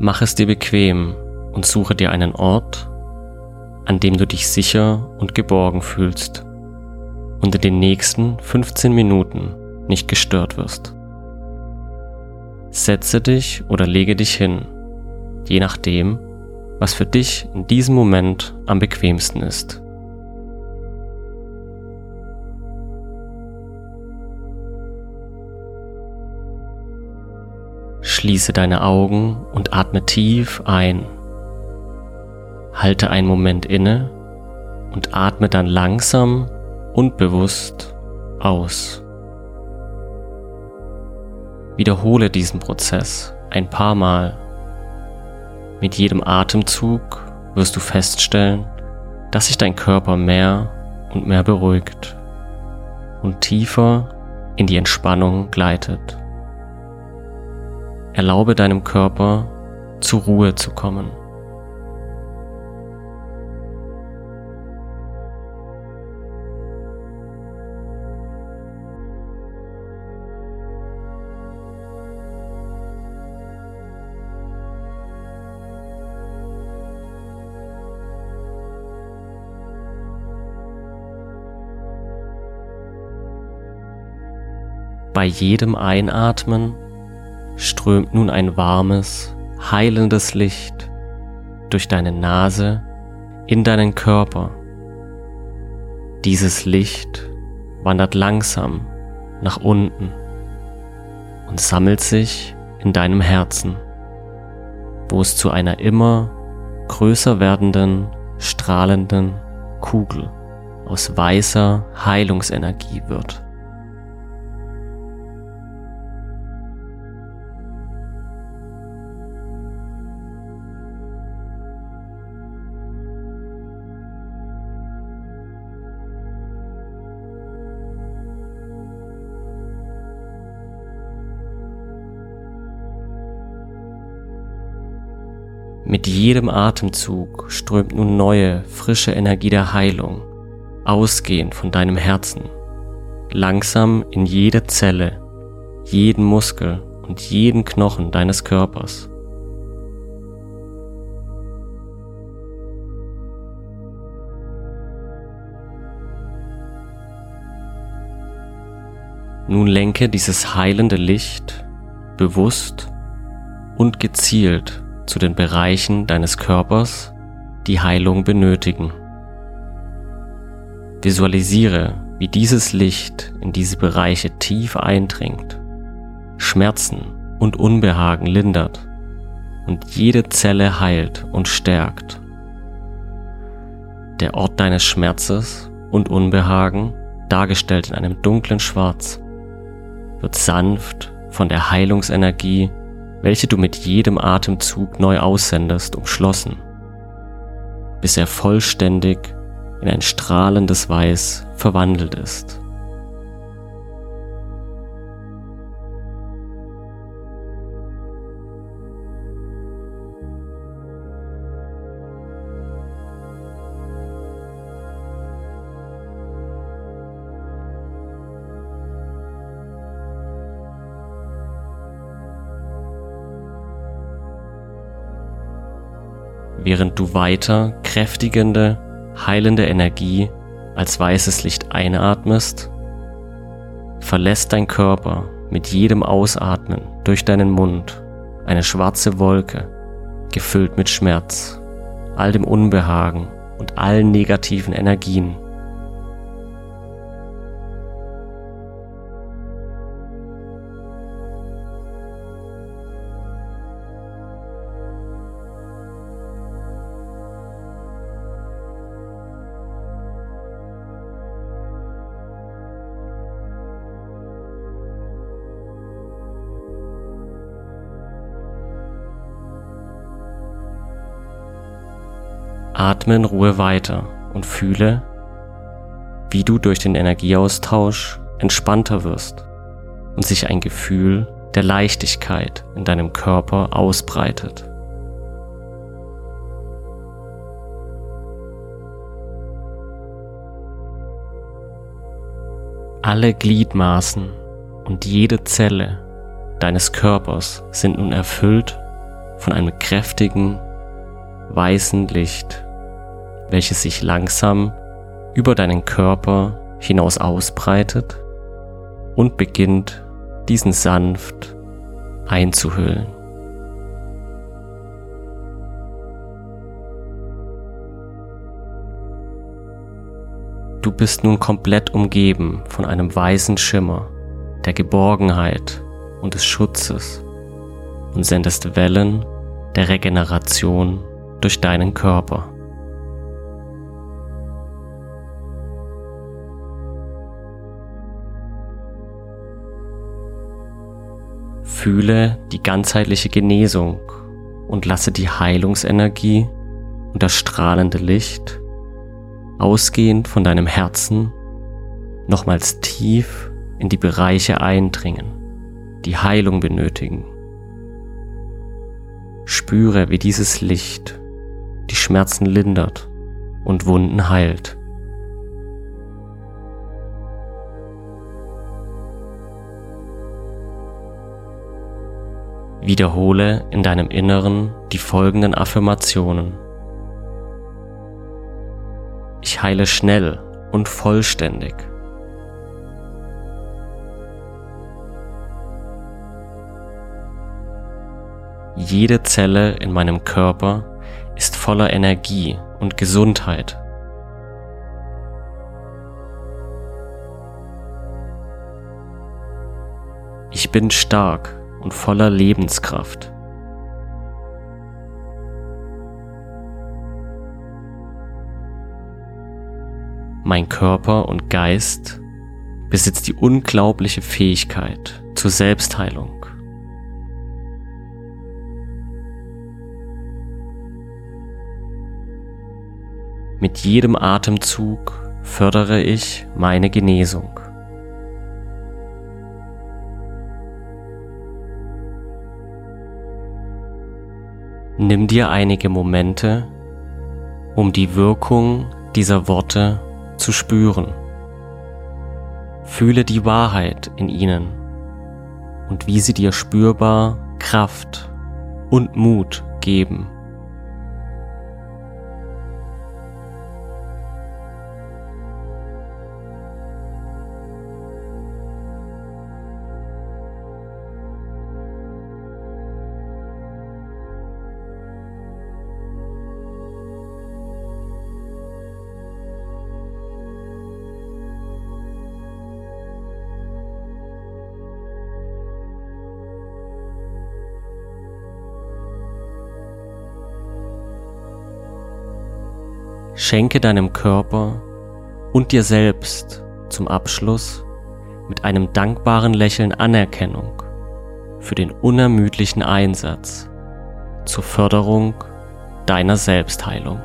Mach es dir bequem und suche dir einen Ort, an dem du dich sicher und geborgen fühlst und in den nächsten 15 Minuten nicht gestört wirst. Setze dich oder lege dich hin, je nachdem, was für dich in diesem Moment am bequemsten ist. Schließe deine Augen und atme tief ein. Halte einen Moment inne und atme dann langsam und bewusst aus. Wiederhole diesen Prozess ein paar Mal. Mit jedem Atemzug wirst du feststellen, dass sich dein Körper mehr und mehr beruhigt und tiefer in die Entspannung gleitet. Erlaube deinem Körper zur Ruhe zu kommen. Bei jedem Einatmen strömt nun ein warmes, heilendes Licht durch deine Nase in deinen Körper. Dieses Licht wandert langsam nach unten und sammelt sich in deinem Herzen, wo es zu einer immer größer werdenden, strahlenden Kugel aus weißer Heilungsenergie wird. Mit jedem Atemzug strömt nun neue, frische Energie der Heilung, ausgehend von deinem Herzen, langsam in jede Zelle, jeden Muskel und jeden Knochen deines Körpers. Nun lenke dieses heilende Licht bewusst und gezielt zu den Bereichen deines Körpers, die Heilung benötigen. Visualisiere, wie dieses Licht in diese Bereiche tief eindringt, Schmerzen und Unbehagen lindert und jede Zelle heilt und stärkt. Der Ort deines Schmerzes und Unbehagen, dargestellt in einem dunklen Schwarz, wird sanft von der Heilungsenergie welche du mit jedem Atemzug neu aussendest, umschlossen, bis er vollständig in ein strahlendes Weiß verwandelt ist. Während du weiter kräftigende, heilende Energie als weißes Licht einatmest, verlässt dein Körper mit jedem Ausatmen durch deinen Mund eine schwarze Wolke, gefüllt mit Schmerz, all dem Unbehagen und allen negativen Energien, Atme in Ruhe weiter und fühle, wie du durch den Energieaustausch entspannter wirst und sich ein Gefühl der Leichtigkeit in deinem Körper ausbreitet. Alle Gliedmaßen und jede Zelle deines Körpers sind nun erfüllt von einem kräftigen, weißen Licht, welches sich langsam über deinen Körper hinaus ausbreitet und beginnt, diesen sanft einzuhüllen. Du bist nun komplett umgeben von einem weißen Schimmer der Geborgenheit und des Schutzes und sendest Wellen der Regeneration durch deinen Körper. Fühle die ganzheitliche Genesung und lasse die Heilungsenergie und das strahlende Licht ausgehend von deinem Herzen nochmals tief in die Bereiche eindringen, die Heilung benötigen. Spüre, wie dieses Licht die Schmerzen lindert und Wunden heilt. Wiederhole in deinem Inneren die folgenden Affirmationen. Ich heile schnell und vollständig. Jede Zelle in meinem Körper ist voller Energie und Gesundheit. Ich bin stark und voller Lebenskraft. Mein Körper und Geist besitzt die unglaubliche Fähigkeit zur Selbstheilung. Mit jedem Atemzug fördere ich meine Genesung. Nimm dir einige Momente, um die Wirkung dieser Worte zu spüren. Fühle die Wahrheit in ihnen und wie sie dir spürbar Kraft und Mut geben. Schenke deinem Körper und dir selbst zum Abschluss mit einem dankbaren Lächeln Anerkennung für den unermüdlichen Einsatz zur Förderung deiner Selbstheilung.